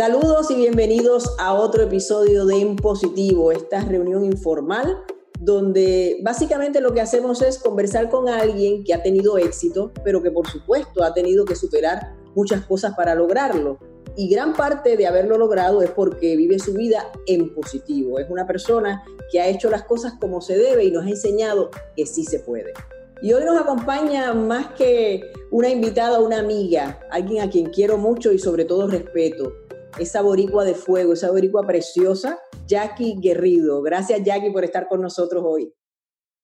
Saludos y bienvenidos a otro episodio de En Positivo, esta reunión informal donde básicamente lo que hacemos es conversar con alguien que ha tenido éxito, pero que por supuesto ha tenido que superar muchas cosas para lograrlo. Y gran parte de haberlo logrado es porque vive su vida en positivo. Es una persona que ha hecho las cosas como se debe y nos ha enseñado que sí se puede. Y hoy nos acompaña más que una invitada, una amiga, alguien a quien quiero mucho y sobre todo respeto esa boricua de fuego, esa boricua preciosa, Jackie Guerrido. Gracias, Jackie, por estar con nosotros hoy.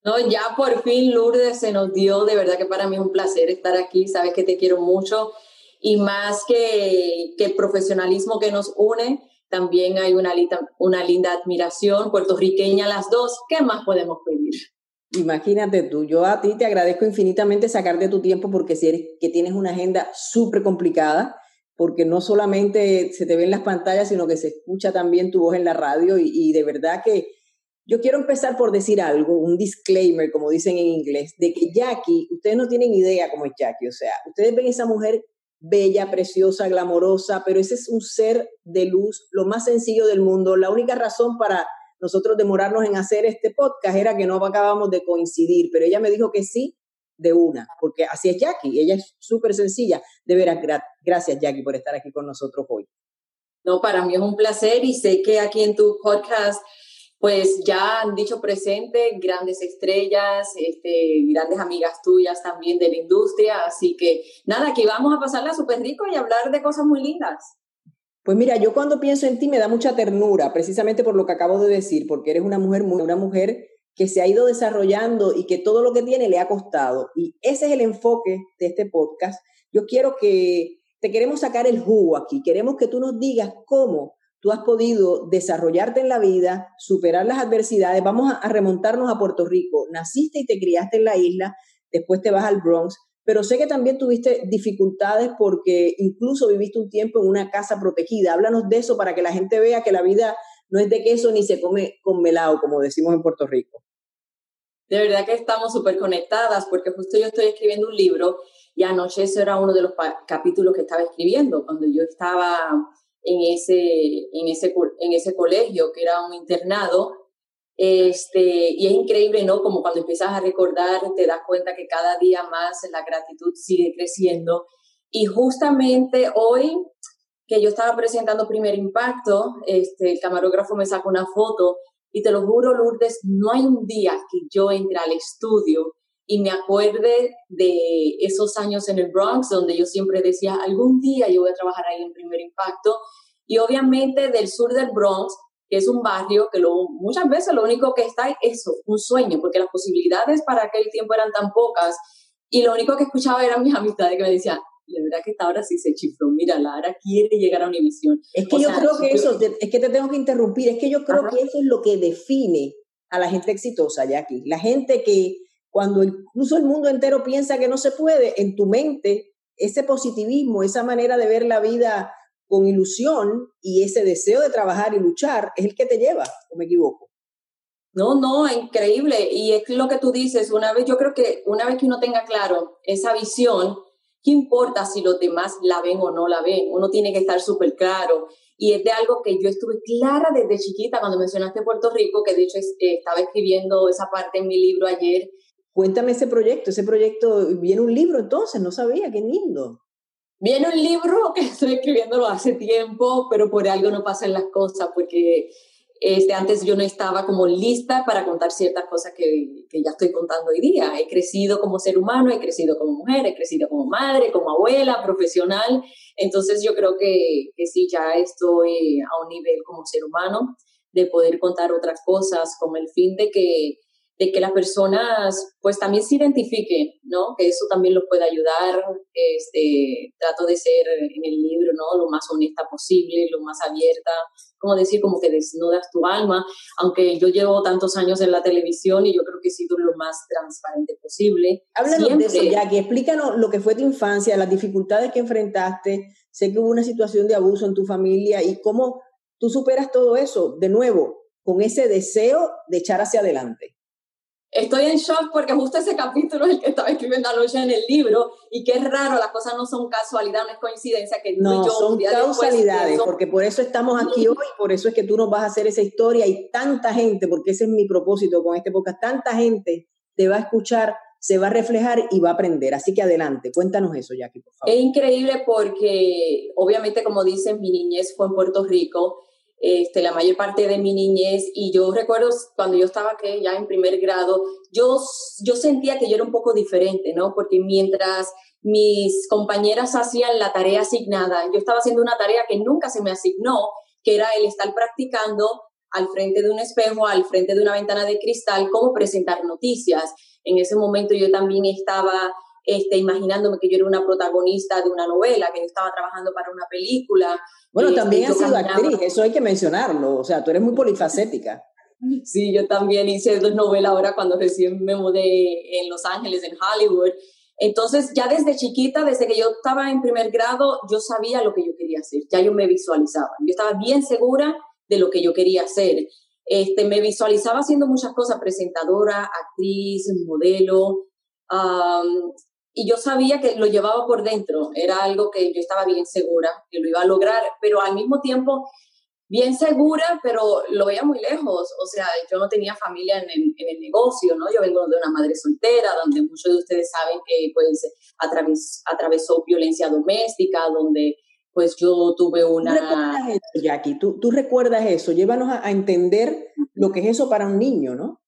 No, ya por fin Lourdes se nos dio, de verdad que para mí es un placer estar aquí, sabes que te quiero mucho y más que, que el profesionalismo que nos une, también hay una, una linda admiración puertorriqueña las dos, ¿qué más podemos pedir? Imagínate tú, yo a ti te agradezco infinitamente sacarte tu tiempo porque si eres que tienes una agenda súper complicada, porque no solamente se te ve en las pantallas, sino que se escucha también tu voz en la radio y, de verdad que yo quiero empezar por decir algo, un disclaimer, como dicen en inglés, de que Jackie, ustedes no tienen idea cómo es Jackie, o sea, ustedes ven esa mujer bella, preciosa, glamorosa, pero ese es un ser de luz, lo más sencillo del mundo. La única razón para nosotros demorarnos en hacer este podcast era que no acabamos de coincidir, pero ella me dijo que sí de una, porque así es Jackie, ella es súper sencilla. De veras, gracias Jackie por estar aquí con nosotros hoy. No, para mí es un placer y sé que aquí en tu podcast pues ya han dicho presente grandes estrellas, este, grandes amigas tuyas también de la industria, así que nada, aquí vamos a pasarla súper rico y hablar de cosas muy lindas. Pues mira, yo cuando pienso en ti me da mucha ternura, precisamente por lo que acabo de decir, porque eres una mujer muy, una mujer que se ha ido desarrollando y que todo lo que tiene le ha costado. Y ese es el enfoque de este podcast. Yo quiero que te queremos sacar el jugo aquí. Queremos que tú nos digas cómo tú has podido desarrollarte en la vida, superar las adversidades. Vamos a, remontarnos a Puerto Rico. Naciste y te criaste en la isla, después te vas al Bronx, pero sé que también tuviste dificultades porque incluso viviste un tiempo en una casa protegida. Háblanos de eso para que la gente vea que la vida no es de queso ni se come con melado, como decimos en Puerto Rico. De verdad que estamos súper conectadas porque justo yo estoy escribiendo un libro y anoche ese era uno de los capítulos que estaba escribiendo cuando yo estaba en ese, en ese, en ese colegio que era un internado. Este, y es increíble, ¿no? Como cuando empiezas a recordar, te das cuenta que cada día más la gratitud sigue creciendo. Y justamente hoy que yo estaba presentando Primer Impacto, este, el camarógrafo me sacó una foto y te lo juro, Lourdes, no hay un día que yo entre al estudio y me acuerde de esos años en el Bronx, donde yo siempre decía, algún día yo voy a trabajar ahí en Primer Impacto. Y obviamente del sur del Bronx, que es un barrio que lo, muchas veces lo único que está es eso, un sueño, porque las posibilidades para aquel tiempo eran tan pocas. Y lo único que escuchaba eran mis amistades que me decían, la verdad que esta hora sí se chifló, mira, Lara quiere llegar a Univisión. Es que yo creo que eso, es que te tengo que interrumpir, es que yo creo que eso es lo que define a la gente exitosa, Jackie. La gente que cuando incluso el mundo entero piensa que no se puede, en tu mente, ese positivismo, esa manera de ver la vida con ilusión y ese deseo de trabajar y luchar es el que te lleva, o me equivoco. No, no, increíble. Y es lo que tú dices, una vez, yo creo que una vez que uno tenga claro esa visión, ¿qué importa si los demás la ven o no la ven? Uno tiene que estar súper claro. Y es de algo que yo estuve clara desde chiquita cuando mencionaste Puerto Rico, que de hecho eh, estaba escribiendo esa parte en mi libro ayer. Cuéntame ese proyecto, ese proyecto, viene un libro entonces, no sabía, qué lindo. Viene un libro que estoy escribiéndolo hace tiempo, pero por algo no pasan las cosas, porque este, antes yo no estaba como lista para contar ciertas cosas que, que, ya estoy contando hoy día. He crecido como ser humano, he crecido como mujer, he crecido como madre, como abuela, profesional. Entonces yo creo que, que sí, ya estoy a un nivel como ser humano de poder contar otras cosas con el fin de que de que las personas pues también se identifiquen, ¿no? Que eso también los puede ayudar. Este, trato de ser en el libro, ¿no? Lo más honesta posible, lo más abierta, como decir, como que desnudas tu alma, aunque yo llevo tantos años en la televisión y yo creo que he sido lo más transparente posible. Háblanos de eso, Jackie, explícanos lo que fue tu infancia, las dificultades que enfrentaste, sé que hubo una situación de abuso en tu familia y cómo tú superas todo eso, de nuevo, con ese deseo de echar hacia adelante. Estoy en shock porque justo ese capítulo es el que estaba escribiendo anoche en el libro y que es raro, las cosas no son casualidad, no es coincidencia que no, yo son causalidades, porque por eso estamos aquí hoy, por eso es que tú nos vas a hacer esa historia y tanta gente, porque ese es mi propósito con este podcast, tanta gente te va a escuchar, se va a reflejar y va a aprender. Así que adelante, cuéntanos eso, Jackie, por favor. Es increíble porque, obviamente, como dicen, mi niñez fue en Puerto Rico este, la mayor parte de mi niñez y yo recuerdo cuando yo estaba que ya en primer grado, yo, yo sentía que yo era un poco diferente, ¿no? Porque mientras mis compañeras hacían la tarea asignada, yo estaba haciendo una tarea que nunca se me asignó, que era el estar practicando al frente de un espejo, al frente de una ventana de cristal, cómo presentar noticias. En ese momento yo también estaba este, imaginándome que yo era una protagonista de una novela, que yo estaba trabajando para una película. Bueno, este, también has sido actriz, eso hay que mencionarlo, o sea, tú eres muy polifacética. Sí, yo también hice dos novelas ahora cuando recién me mudé en Los Ángeles, en Hollywood. Entonces, ya desde chiquita, desde que yo estaba en primer grado, yo sabía lo que yo quería hacer, ya yo me visualizaba. Yo estaba bien segura de lo que yo quería hacer. Este, me visualizaba haciendo muchas cosas, presentadora, actriz, modelo. Y yo sabía que lo llevaba por dentro, era algo que yo estaba bien segura que lo iba a lograr, pero al mismo tiempo bien segura, pero lo veía muy lejos. O sea, yo no tenía familia en el, en el, negocio, ¿no? Yo vengo de una madre soltera, donde muchos de ustedes saben que pues atraves, atravesó violencia doméstica, donde pues yo tuve una... ¿Tú recuerdas eso, Jackie? ¿Tú, tú recuerdas eso? Llévanos a, a entender lo que es eso para un niño, ¿no?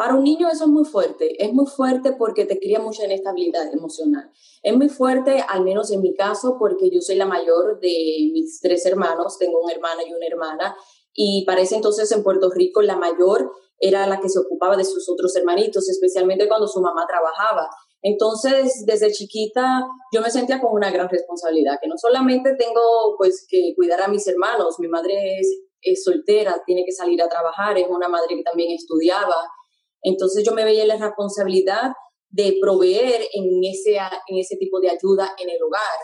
Para un niño eso es muy fuerte, es muy fuerte porque te cría mucha inestabilidad emocional. Es muy fuerte, al menos en mi caso, porque yo soy la mayor de mis tres hermanos, tengo un hermano y una hermana, y para ese entonces en Puerto Rico la mayor era la que se ocupaba de sus otros hermanitos, especialmente cuando su mamá trabajaba. Entonces, desde chiquita yo me sentía con una gran responsabilidad, que no solamente tengo pues que cuidar a mis hermanos, mi madre es, es soltera, tiene que salir a trabajar, es una madre que también estudiaba, entonces yo me veía la responsabilidad de proveer en ese, en ese tipo de ayuda en el hogar.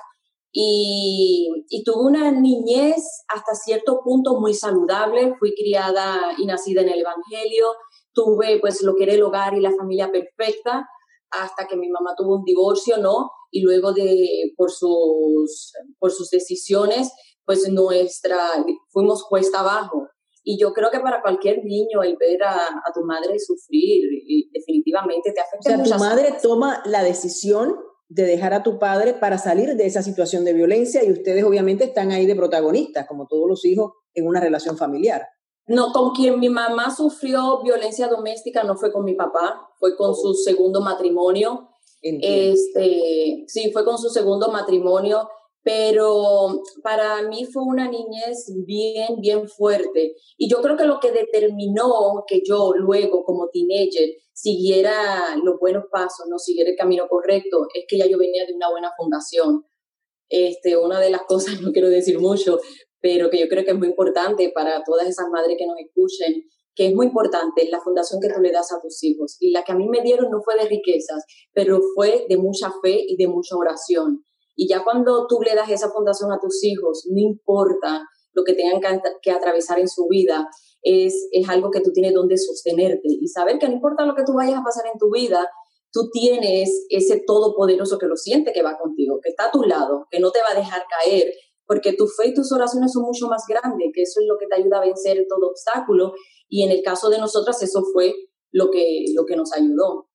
Y, tuve una niñez hasta cierto punto muy saludable, fui criada y nacida en el Evangelio, tuve pues lo que era el hogar y la familia perfecta, hasta que mi mamá tuvo un divorcio, ¿no? Y luego de, por sus, por sus decisiones, pues nuestra, fuimos cuesta abajo. Y yo creo que para cualquier niño el ver a, tu madre sufrir definitivamente te afecta. O sea, tu madre toma la decisión de dejar a tu padre para salir de esa situación de violencia y ustedes obviamente están ahí de protagonistas, como todos los hijos en una relación familiar. No, con quien mi mamá sufrió violencia doméstica no fue con mi papá, fue con su segundo matrimonio. Este, sí, fue con su segundo matrimonio pero para mí fue una niñez bien, bien fuerte. Y yo creo que lo que determinó que yo luego, como teenager, siguiera los buenos pasos, no siguiera el camino correcto, es que ya yo venía de una buena fundación. Este, una de las cosas, no quiero decir mucho, pero que yo creo que es muy importante para todas esas madres que nos escuchen, que es muy importante la fundación que tú le das a tus hijos. Y la que a mí me dieron no fue de riquezas, pero fue de mucha fe y de mucha oración. Y ya cuando tú le das esa fundación a tus hijos, no importa lo que tengan que, atravesar en su vida, es, es algo que tú tienes donde sostenerte y saber que no importa lo que tú vayas a pasar en tu vida, tú tienes ese todopoderoso que lo siente que va contigo, que está a tu lado, que no te va a dejar caer, porque tu fe y tus oraciones son mucho más grandes, que eso es lo que te ayuda a vencer todo obstáculo. Y en el caso de nosotras, eso fue lo que, lo que nos ayudó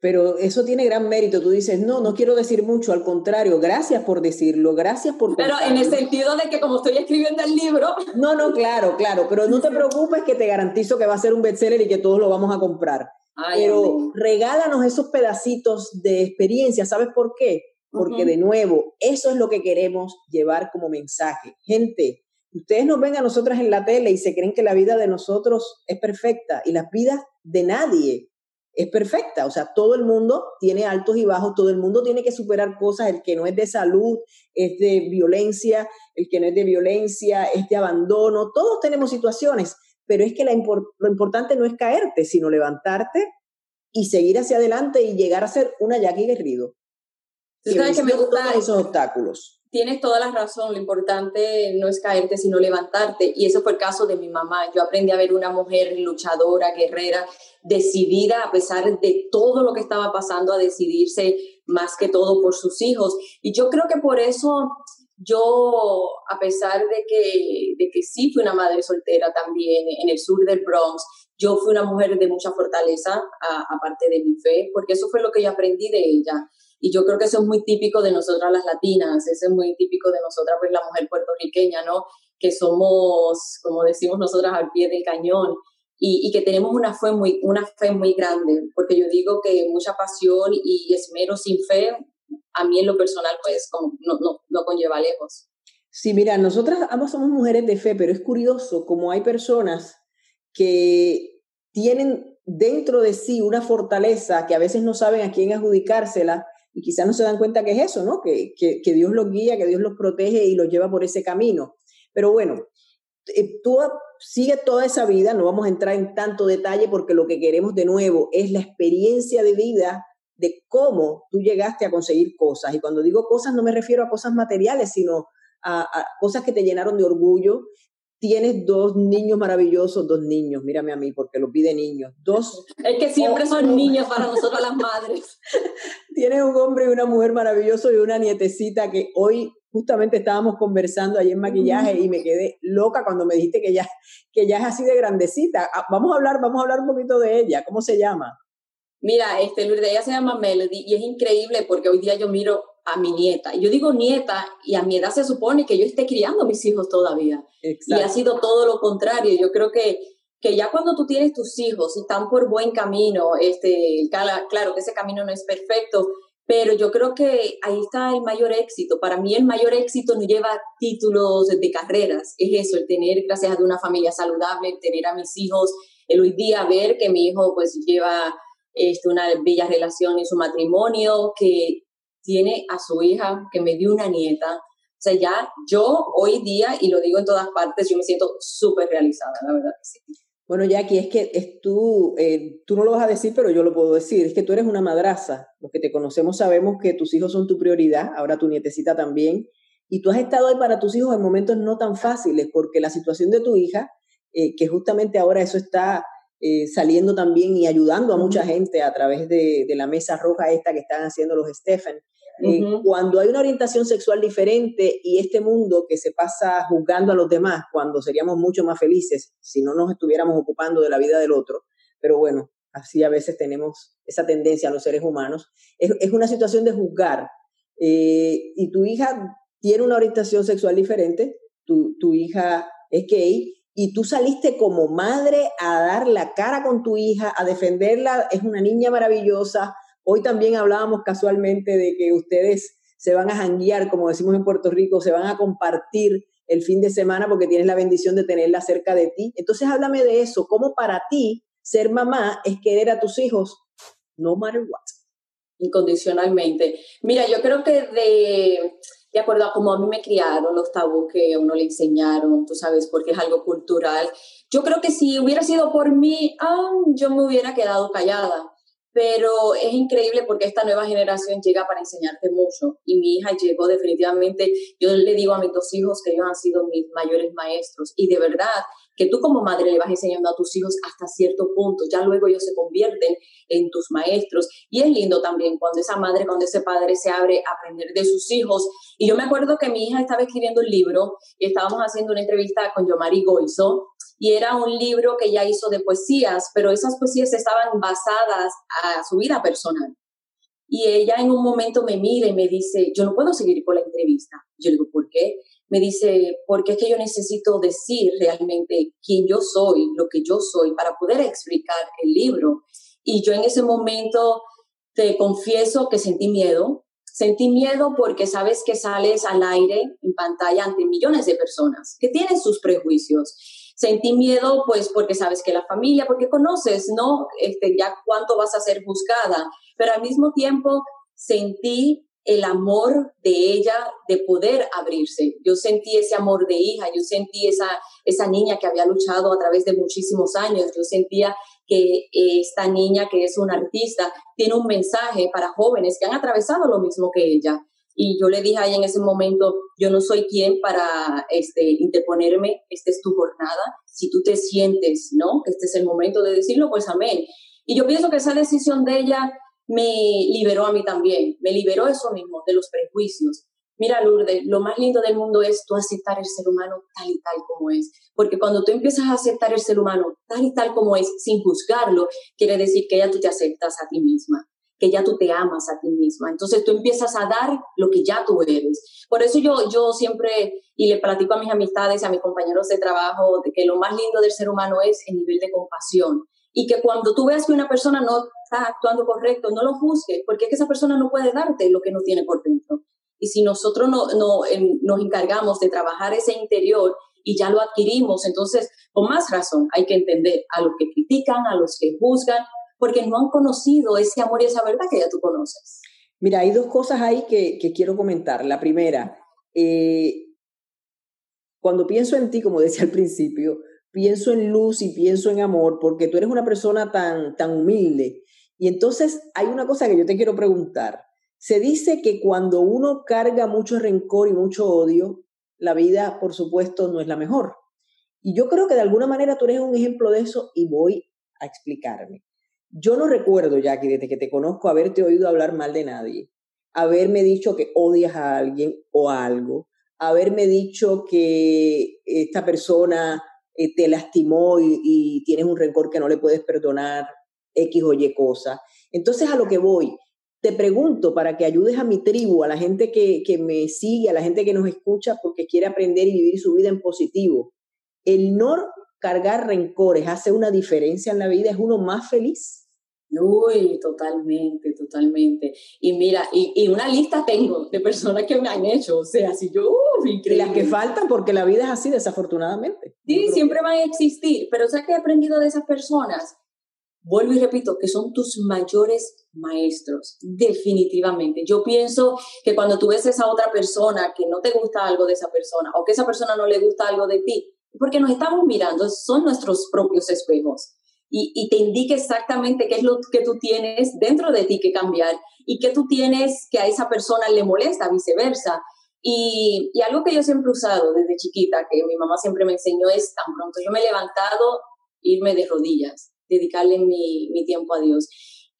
pero eso tiene gran mérito. Tú dices, no, no quiero decir mucho, al contrario, gracias por decirlo, gracias por... Pero en el sentido de que como estoy escribiendo el libro... No, no, claro, claro, pero no te preocupes que te garantizo que va a ser un bestseller y que todos lo vamos a comprar. pero regálanos esos pedacitos de experiencia, ¿sabes por qué? Porque de nuevo, eso es lo que queremos llevar como mensaje. Gente, ustedes nos ven a nosotras en la tele y se creen que la vida de nosotros es perfecta y las vidas de nadie es perfecta. O sea, todo el mundo tiene altos y bajos, todo el mundo tiene que superar cosas. El que no es de salud es de violencia, el que no es de violencia es de abandono. Todos tenemos situaciones, pero es que lo importante no es caerte, sino levantarte y seguir hacia adelante y llegar a ser una Jackie Guerrido. ¿Sabes que me gusta esos obstáculos? Tienes toda la razón, lo importante no es caerte, sino levantarte. Y ese fue el caso de mi mamá. Yo aprendí a ver una mujer luchadora, guerrera, decidida a pesar de todo lo que estaba pasando, a decidirse más que todo por sus hijos. Y yo creo que por eso yo, a pesar de que, de que sí fui una madre soltera también en el sur del Bronx, yo fui una mujer de mucha fortaleza, aparte de mi fe, porque eso fue lo que yo aprendí de ella. Y yo creo que eso es muy típico de nosotras las latinas, eso es muy típico de nosotras, pues la mujer puertorriqueña, ¿no? Que somos, como decimos nosotras, al pie del cañón. Y, y, que tenemos una fe, muy, una fe muy grande, porque yo digo que mucha pasión y esmero sin fe, a mí en lo personal, pues como no, no, no conlleva lejos. Sí, mira, nosotras ambas somos mujeres de fe, pero es curioso como hay personas que tienen dentro de sí una fortaleza que a veces no saben a quién adjudicársela y quizás no se dan cuenta que es eso, ¿no? Que, que, Dios los guía, que Dios los protege y los lleva por ese camino. Pero bueno, eh, tú sigue toda esa vida, no vamos a entrar en tanto detalle porque lo que queremos de nuevo es la experiencia de vida de cómo tú llegaste a conseguir cosas. Y cuando digo cosas no me refiero a cosas materiales, sino a, a cosas que te llenaron de orgullo, tienes dos niños maravillosos, dos niños, mírame a mí porque los vi de niños, dos... Es que siempre son niños para nosotros las madres. tienes un hombre y una mujer maravilloso y una nietecita que hoy justamente estábamos conversando ahí en maquillaje y me quedé loca cuando me dijiste que ya, que ya es así de grandecita. Ah, vamos a hablar, vamos a hablar un poquito de ella. ¿Cómo se llama? Mira, este, Lourdes, ella se llama Melody y es increíble porque hoy día yo miro a mi nieta. Yo digo nieta y a mi edad se supone que yo esté criando a mis hijos todavía. Y ha sido todo lo contrario. Yo creo que, que ya cuando tú tienes tus hijos y están por buen camino, este, claro que ese camino no es perfecto, pero yo creo que ahí está el mayor éxito. Para mí el mayor éxito no lleva títulos de carreras, es eso, el tener, gracias a una familia saludable, tener a mis hijos, el hoy día ver que mi hijo pues lleva este, una bella relación en su matrimonio, que tiene a su hija, que me dio una nieta. O sea, ya yo hoy día, y lo digo en todas partes, yo me siento súper realizada, la verdad que sí. Bueno, Jackie, es que es tú, eh, tú no lo vas a decir, pero yo lo puedo decir, es que tú eres una madraza. Los que te conocemos sabemos que tus hijos son tu prioridad, ahora tu nietecita también, y tú has estado ahí para tus hijos en momentos no tan fáciles, porque la situación de tu hija, eh, que justamente ahora eso está eh, saliendo también y ayudando a mucha gente a través de, la mesa roja esta que están haciendo los Stephen. Eh, cuando hay una orientación sexual diferente y este mundo que se pasa juzgando a los demás, cuando seríamos mucho más felices si no nos estuviéramos ocupando de la vida del otro, pero bueno, así a veces tenemos esa tendencia a los seres humanos, es, una situación de juzgar. Eh, y tu hija tiene una orientación sexual diferente, tu, tu hija es gay, y tú saliste como madre a dar la cara con tu hija, a defenderla, es una niña maravillosa. Hoy también hablábamos casualmente de que ustedes se van a janguear, como decimos en Puerto Rico, se van a compartir el fin de semana porque tienes la bendición de tenerla cerca de ti. Entonces háblame de eso, cómo para ti ser mamá es querer a tus hijos, no matter what. Incondicionalmente. Mira, yo creo que de de acuerdo a cómo a mí me criaron, los tabús que a uno le enseñaron, tú sabes, porque es algo cultural. Yo creo que si hubiera sido por mí, ah, yo me hubiera quedado callada. Pero es increíble porque esta nueva generación llega para enseñarte mucho. Y mi hija llegó definitivamente, yo le digo a mis dos hijos que ellos han sido mis mayores maestros. Y de verdad, que tú como madre le vas enseñando a tus hijos hasta cierto punto, ya luego ellos se convierten en tus maestros. Y es lindo también cuando esa madre, cuando ese padre se abre a aprender de sus hijos. Y yo me acuerdo que mi hija estaba escribiendo un libro y estábamos haciendo una entrevista con Yomari Goizo y era un libro que ella hizo de poesías, pero esas poesías estaban basadas a su vida personal. Y ella en un momento me mira y me dice, yo no puedo seguir con la entrevista. Yo le digo, ¿por qué? me dice, porque es que yo necesito decir realmente quién yo soy, lo que yo soy, para poder explicar el libro. Y yo en ese momento te confieso que sentí miedo. Sentí miedo porque sabes que sales al aire en pantalla ante millones de personas que tienen sus prejuicios. Sentí miedo pues porque sabes que la familia, porque conoces, ¿no? Este, ya cuánto vas a ser buscada. Pero al mismo tiempo sentí el amor de ella de poder abrirse. Yo sentí ese amor de hija, yo sentí esa, esa niña que había luchado a través de muchísimos años, yo sentía que esta niña que es una artista tiene un mensaje para jóvenes que han atravesado lo mismo que ella. Y yo le dije ahí en ese momento, yo no soy quien para este, interponerme, esta es tu jornada. Si tú te sientes, ¿no? Que este es el momento de decirlo, pues amén. Y yo pienso que esa decisión de ella me liberó a mí también, me liberó eso mismo, de los prejuicios. Mira, Lourdes, lo más lindo del mundo es tú aceptar el ser humano tal y tal como es. Porque cuando tú empiezas a aceptar el ser humano tal y tal como es, sin juzgarlo, quiere decir que ya tú te aceptas a ti misma, que ya tú te amas a ti misma. Entonces tú empiezas a dar lo que ya tú eres. Por eso yo, yo siempre, y le platico a mis amistades, a mis compañeros de trabajo, de que lo más lindo del ser humano es el nivel de compasión y que cuando tú veas que una persona no está actuando correcto, no lo juzgues, porque es que esa persona no puede darte lo que no tiene por dentro. Y si nosotros no, no nos encargamos de trabajar ese interior y ya lo adquirimos, entonces, con más razón, hay que entender a los que critican, a los que juzgan, porque no han conocido ese amor y esa verdad que ya tú conoces. Mira, hay dos cosas ahí que, que quiero comentar. La primera, eh, cuando pienso en ti, como decía al principio, pienso en luz y pienso en amor porque tú eres una persona tan, tan humilde. Y entonces hay una cosa que yo te quiero preguntar. Se dice que cuando uno carga mucho rencor y mucho odio, la vida, por supuesto, no es la mejor. Y yo creo que de alguna manera tú eres un ejemplo de eso y voy a explicarme. Yo no recuerdo, Jackie, desde que te conozco, haberte oído hablar mal de nadie, haberme dicho que odias a alguien o algo, haberme dicho que esta persona eh, te lastimó y, tienes un rencor que no le puedes perdonar, X o Y cosa. Entonces a lo que voy, te pregunto para que ayudes a mi tribu, a la gente que, que me sigue, a la gente que nos escucha porque quiere aprender y vivir su vida en positivo. ¿El no cargar rencores hace una diferencia en la vida? ¿Es uno más feliz? Uy, totalmente, totalmente. Y mira, y, una lista tengo de personas que me han hecho, o sea, si yo, uh, increíble. Y las que faltan porque la vida es así, desafortunadamente. Sí, siempre van a existir, pero ¿sabes qué he aprendido de esas personas? Vuelvo y repito, que son tus mayores maestros, definitivamente. Yo pienso que cuando tú ves a esa otra persona que no te gusta algo de esa persona o que esa persona no le gusta algo de ti, porque nos estamos mirando, son nuestros propios espejos y, te indique exactamente qué es lo que tú tienes dentro de ti que cambiar y qué tú tienes que a esa persona le molesta, viceversa. Y, algo que yo siempre he usado desde chiquita, que mi mamá siempre me enseñó, es tan pronto yo me he levantado, irme de rodillas, dedicarle mi, mi tiempo a Dios.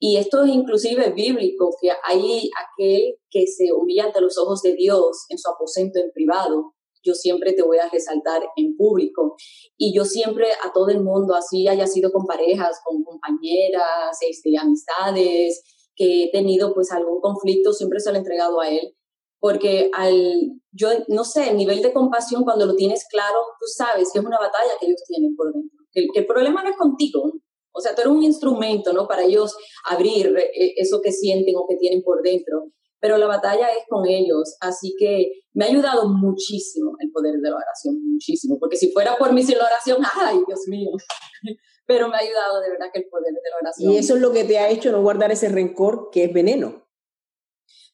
Y esto es inclusive bíblico, que hay aquel que se humilla ante los ojos de Dios en su aposento en privado yo siempre te voy a resaltar en público. Y yo siempre a todo el mundo, así haya sido con parejas, con compañeras, este, amistades, que he tenido pues algún conflicto, siempre se lo he entregado a él. Porque al, yo no sé, el nivel de compasión, cuando lo tienes claro, tú sabes que es una batalla que ellos tienen por dentro. El problema no es contigo, o sea, tú eres un instrumento, ¿no? Para ellos abrir eh, eso que sienten o que tienen por dentro pero la batalla es con ellos. Así que me ha ayudado muchísimo el poder de la oración, muchísimo, porque si fuera por mí sin la oración, ay, Dios mío. Pero me ha ayudado de verdad que el poder de la oración. Y eso es lo que te ha hecho no guardar ese rencor que es veneno.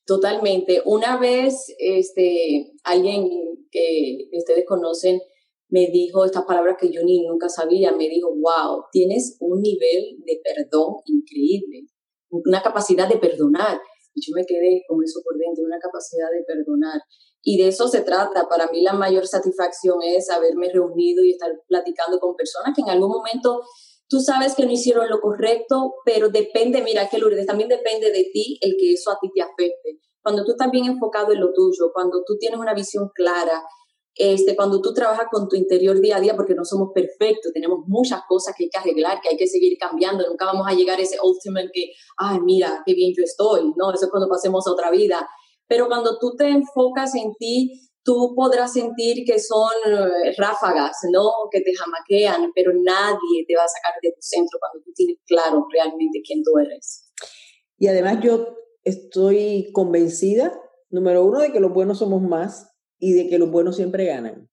Totalmente. Una vez, este, alguien que ustedes conocen me dijo estas palabras que yo ni nunca sabía. Me dijo, wow, tienes un nivel de perdón increíble, una capacidad de perdonar. Yo me quedé con eso por dentro, una capacidad de perdonar. Y de eso se trata. Para mí la mayor satisfacción es haberme reunido y estar platicando con personas que en algún momento tú sabes que no hicieron lo correcto, pero depende, mira que Lourdes, también depende de ti el que eso a ti te afecte. Cuando tú estás bien enfocado en lo tuyo, cuando tú tienes una visión clara, este, cuando tú trabajas con tu interior día a día, porque no somos perfectos, tenemos muchas cosas que hay que arreglar, que hay que seguir cambiando, nunca vamos a llegar a ese ultimate que, ay, mira, qué bien yo estoy, ¿no? Eso es cuando pasemos a otra vida. Pero cuando tú te enfocas en ti, tú podrás sentir que son eh, ráfagas, ¿no? Que te jamaquean, pero nadie te va a sacar de tu centro cuando tú tienes claro realmente quién tú eres. Y además yo estoy convencida, número uno, de que los buenos somos más y de que los buenos siempre ganan.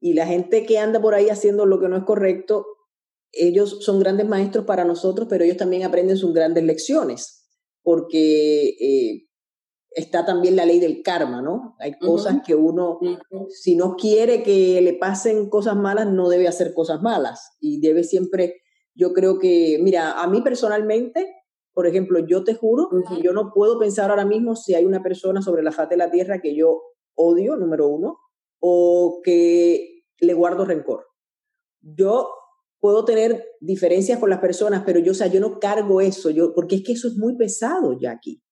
Y la gente que anda por ahí haciendo lo que no es correcto, ellos son grandes maestros para nosotros, pero ellos también aprenden sus grandes lecciones, porque eh, está también la ley del karma, ¿no? Hay cosas que uno, si no quiere que le pasen cosas malas, no debe hacer cosas malas y debe siempre, yo creo que, mira, a mí personalmente, Por ejemplo, yo te juro, yo no puedo pensar ahora mismo si hay una persona sobre la faz de la tierra que yo odio, número uno, o que le guardo rencor. Yo puedo tener diferencias con las personas, pero yo, o sea, yo no cargo eso, yo, porque es que eso es muy pesado, Jackie.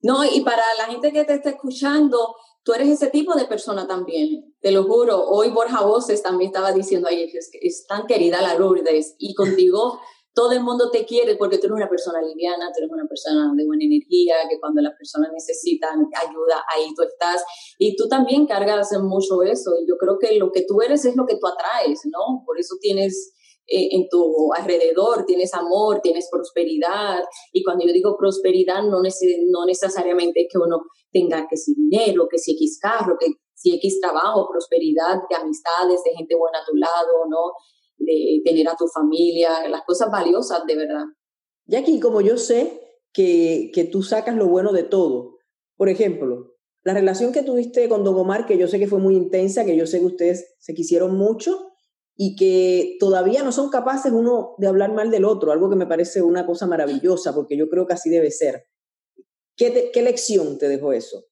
No, y para la gente que te está escuchando, tú eres ese tipo de persona también, te lo juro. Hoy Borja Voces también estaba diciendo, ay, es, es tan querida la Lourdes, y contigo todo el mundo te quiere porque tú eres una persona liviana, tú eres una persona de buena energía, que cuando las personas necesitan ayuda, ahí tú estás. Y tú también cargas mucho eso. Y yo creo que lo que tú eres es lo que tú atraes, ¿no? Por eso tienes eh, en tu alrededor, tienes amor, tienes prosperidad. Y cuando yo digo prosperidad, no, no necesariamente es que uno tenga que si dinero, que si X carro, que si X trabajo, prosperidad de amistades, de gente buena a tu lado, ¿no? De tener a tu familia, las cosas valiosas de verdad. Jackie, como yo sé que, que tú sacas lo bueno de todo, por ejemplo, la relación que tuviste con Don Omar, que yo sé que fue muy intensa, que yo sé que ustedes se quisieron mucho y que todavía no son capaces uno de hablar mal del otro, algo que me parece una cosa maravillosa, porque yo creo que así debe ser. ¿Qué, qué lección te dejó eso?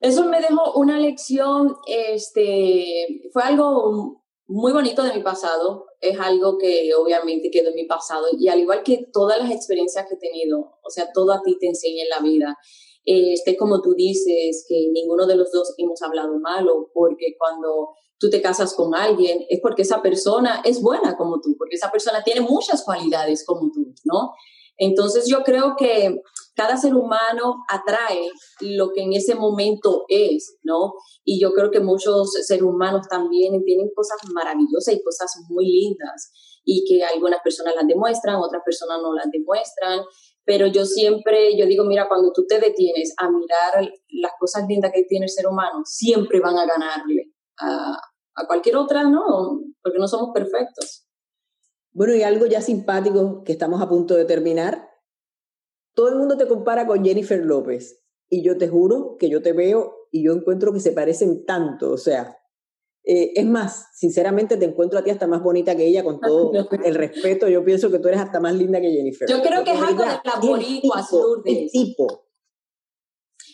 Eso me dejó una lección, este, fue algo muy bonito de mi pasado, es algo que obviamente quedó en mi pasado y al igual que todas las experiencias que he tenido, o sea, todo a ti te enseña en la vida. Este, como tú dices, que ninguno de los dos hemos hablado malo, porque cuando tú te casas con alguien es porque esa persona es buena como tú, porque esa persona tiene muchas cualidades como tú, ¿no? Entonces yo creo que cada ser humano atrae lo que en ese momento es, ¿no? Y yo creo que muchos seres humanos también tienen cosas maravillosas y cosas muy lindas y que algunas personas las demuestran, otras personas no las demuestran, pero yo siempre, yo digo, mira, cuando tú te detienes a mirar las cosas lindas que tiene el ser humano, siempre van a ganarle a, a cualquier otra, ¿no? Porque no somos perfectos. Bueno, y algo ya simpático que estamos a punto de terminar, todo el mundo te compara con Jennifer López y yo te juro que yo te veo y yo encuentro que se parecen tanto, o sea, eh, es más, sinceramente te encuentro a ti hasta más bonita que ella con todo el respeto, yo pienso que tú eres hasta más linda que Jennifer. Yo creo que es algo de las boricuas, Lourdes. tipo.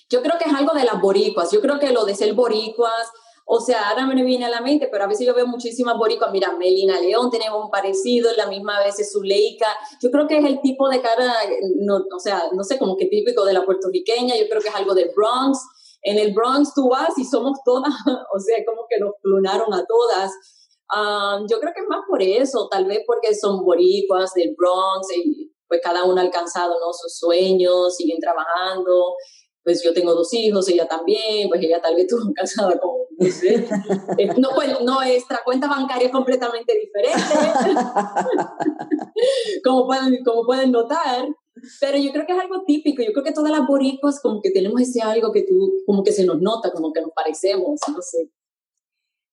Yo creo que es algo de las boricuas, yo creo que lo de ser boricuas o sea, ahora me viene a la mente, pero a veces yo veo muchísimas boricuas. Mira, Melina León tenemos un parecido, la misma vez es Zuleika. Yo creo que es el tipo de cara, no, o sea, no sé, como que típico de la puertorriqueña. Yo creo que es algo del Bronx. En el Bronx tú vas y somos todas, o sea, como que nos clonaron a todas. Um, yo creo que es más por eso, tal vez porque son boricuas del Bronx y pues cada uno ha alcanzado ¿no? sus sueños, siguen trabajando pues yo tengo dos hijos, ella también, pues ella tal vez estuvo casada con, no sé, eh, no, pues, nuestra cuenta bancaria es completamente diferente, como, pueden, como pueden notar, pero yo creo que es algo típico, yo creo que todas las boricuas como que tenemos ese algo que tú, como que se nos nota, como que nos parecemos, no sé.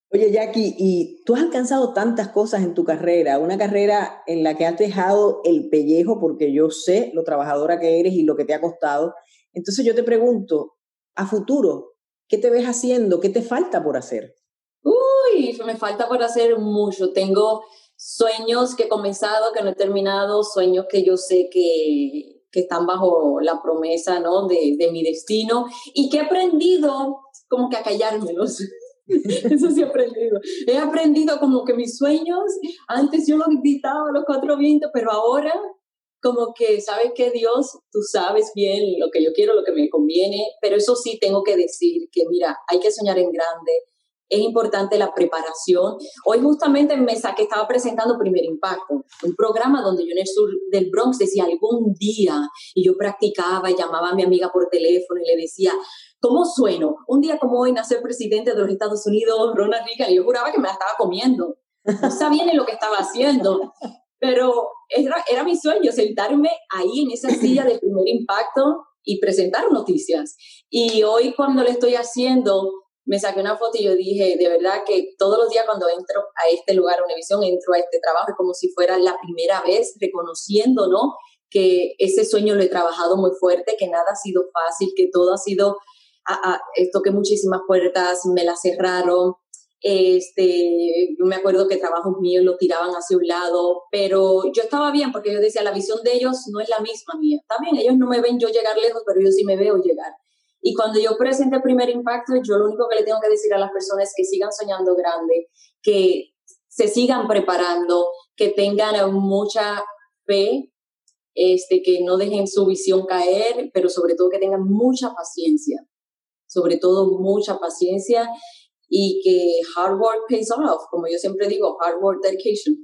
Oye, Jackie, y tú has alcanzado tantas cosas en tu carrera, una carrera en la que has dejado el pellejo, porque yo sé lo trabajadora que eres y lo que te ha costado, entonces yo te pregunto, a futuro, ¿qué te ves haciendo? ¿Qué te falta por hacer? Uy, me falta por hacer mucho. Tengo sueños que he comenzado, que no he terminado, sueños que yo sé que, que están bajo la promesa ¿no? de, de mi destino y que he aprendido como que a callármelos. Eso sí he aprendido. He aprendido como que mis sueños, antes yo los gritaba a los cuatro vientos, pero ahora como que, ¿sabes que Dios? Tú sabes bien lo que yo quiero, lo que me conviene, pero eso sí tengo que decir que, mira, hay que soñar en grande, es importante la preparación. Hoy justamente en mesa que estaba presentando Primer Impacto, un programa donde yo en el sur del Bronx decía algún día, y yo practicaba llamaba a mi amiga por teléfono y le decía, ¿cómo sueno? Un día como hoy nacer presidente de los Estados Unidos, Ronald Reagan, y yo juraba que me la estaba comiendo. No sabía ni lo que estaba haciendo. Pero era, era mi sueño sentarme ahí en esa silla de primer impacto y presentar noticias. Y hoy cuando lo estoy haciendo, me saqué una foto y yo dije, de verdad que todos los días cuando entro a este lugar, a Univision, entro a este trabajo, como si fuera la primera vez, reconociendo, ¿no? Que ese sueño lo he trabajado muy fuerte, que nada ha sido fácil, que todo ha sido, a, a, toqué muchísimas puertas, me las cerraron, Este, yo me acuerdo que trabajos míos lo tiraban hacia un lado, pero yo estaba bien porque yo decía, la visión de ellos no es la misma mía. También ellos no me ven yo llegar lejos, pero yo sí me veo llegar. Y cuando yo presente el primer impacto, yo lo único que le tengo que decir a las personas es que sigan soñando grande, que se sigan preparando, que tengan mucha fe, este, que no dejen su visión caer, pero sobre todo que tengan mucha paciencia, sobre todo mucha paciencia y que hard work pays off, como yo siempre digo, hard work dedication.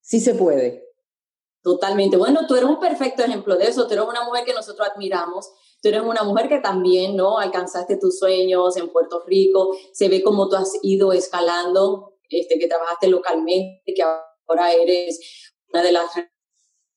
Sí se puede. Totalmente. Bueno, tú eres un perfecto ejemplo de eso. Tú eres una mujer que nosotros admiramos. Tú eres una mujer que también, ¿no? Alcanzaste tus sueños en Puerto Rico. Se ve como tú has ido escalando, este, que trabajaste localmente, que ahora eres una de las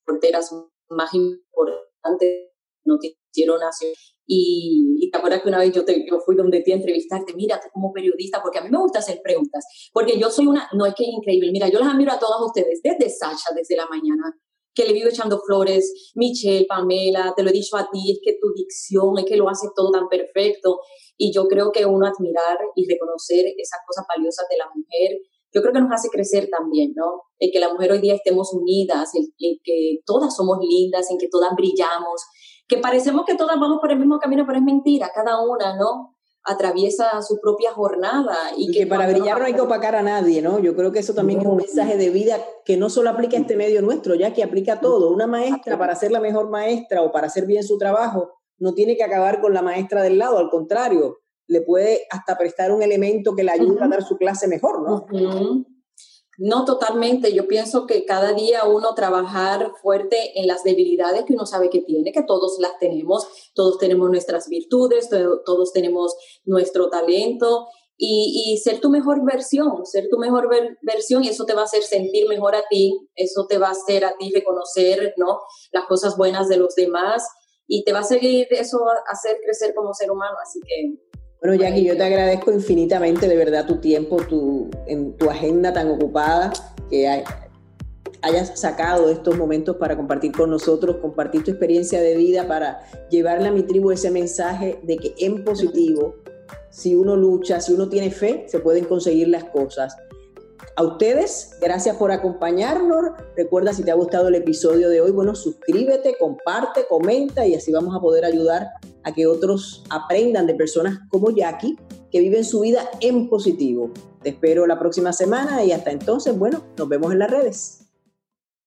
reporteras más importantes noticiero nacional. Y, y, te acuerdas que una vez yo, te, yo fui donde te a entrevistarte, mira, como periodista, porque a mí me gusta hacer preguntas, porque yo soy una, no es que es increíble, mira, yo las admiro a todas ustedes, desde Sasha, desde la mañana, que le vivo echando flores, Michelle, Pamela, te lo he dicho a ti, es que tu dicción, es que lo hace todo tan perfecto, y yo creo que uno admirar y reconocer esas cosas valiosas de la mujer, yo creo que nos hace crecer también, ¿no? El que la mujer hoy día estemos unidas, el que todas somos lindas, en que todas brillamos, que parecemos que todas vamos por el mismo camino, pero es mentira, cada una, ¿no? atraviesa su propia jornada. Y, que, para brillar no hay que opacar a nadie, ¿no? Yo creo que eso también es un mensaje de vida que no solo aplica a este medio nuestro, ya que aplica a todo. Una maestra, para ser la mejor maestra o para hacer bien su trabajo, no tiene que acabar con la maestra del lado, al contrario, le puede hasta prestar un elemento que le ayude a dar su clase mejor, ¿no? No totalmente. Yo pienso que cada día uno trabajar fuerte en las debilidades que uno sabe que tiene, que todos las tenemos, todos tenemos nuestras virtudes, todos tenemos nuestro talento y, ser tu mejor versión, ser tu mejor versión y eso te va a hacer sentir mejor a ti, eso te va a hacer a ti reconocer ¿no? las cosas buenas de los demás y te va a seguir eso a hacer crecer como ser humano. Así que bueno, Jackie, yo te agradezco infinitamente de verdad tu tiempo, tu, en tu agenda tan ocupada, que hayas sacado estos momentos para compartir con nosotros, compartir tu experiencia de vida, para llevarle a mi tribu ese mensaje de que en positivo, si uno lucha, si uno tiene fe, se pueden conseguir las cosas. A ustedes, gracias por acompañarnos. Recuerda si te ha gustado el episodio de hoy, bueno, suscríbete, comparte, comenta y así vamos a poder ayudar a que otros aprendan de personas como Jackie que viven su vida en positivo. Te espero la próxima semana y hasta entonces, bueno, nos vemos en las redes.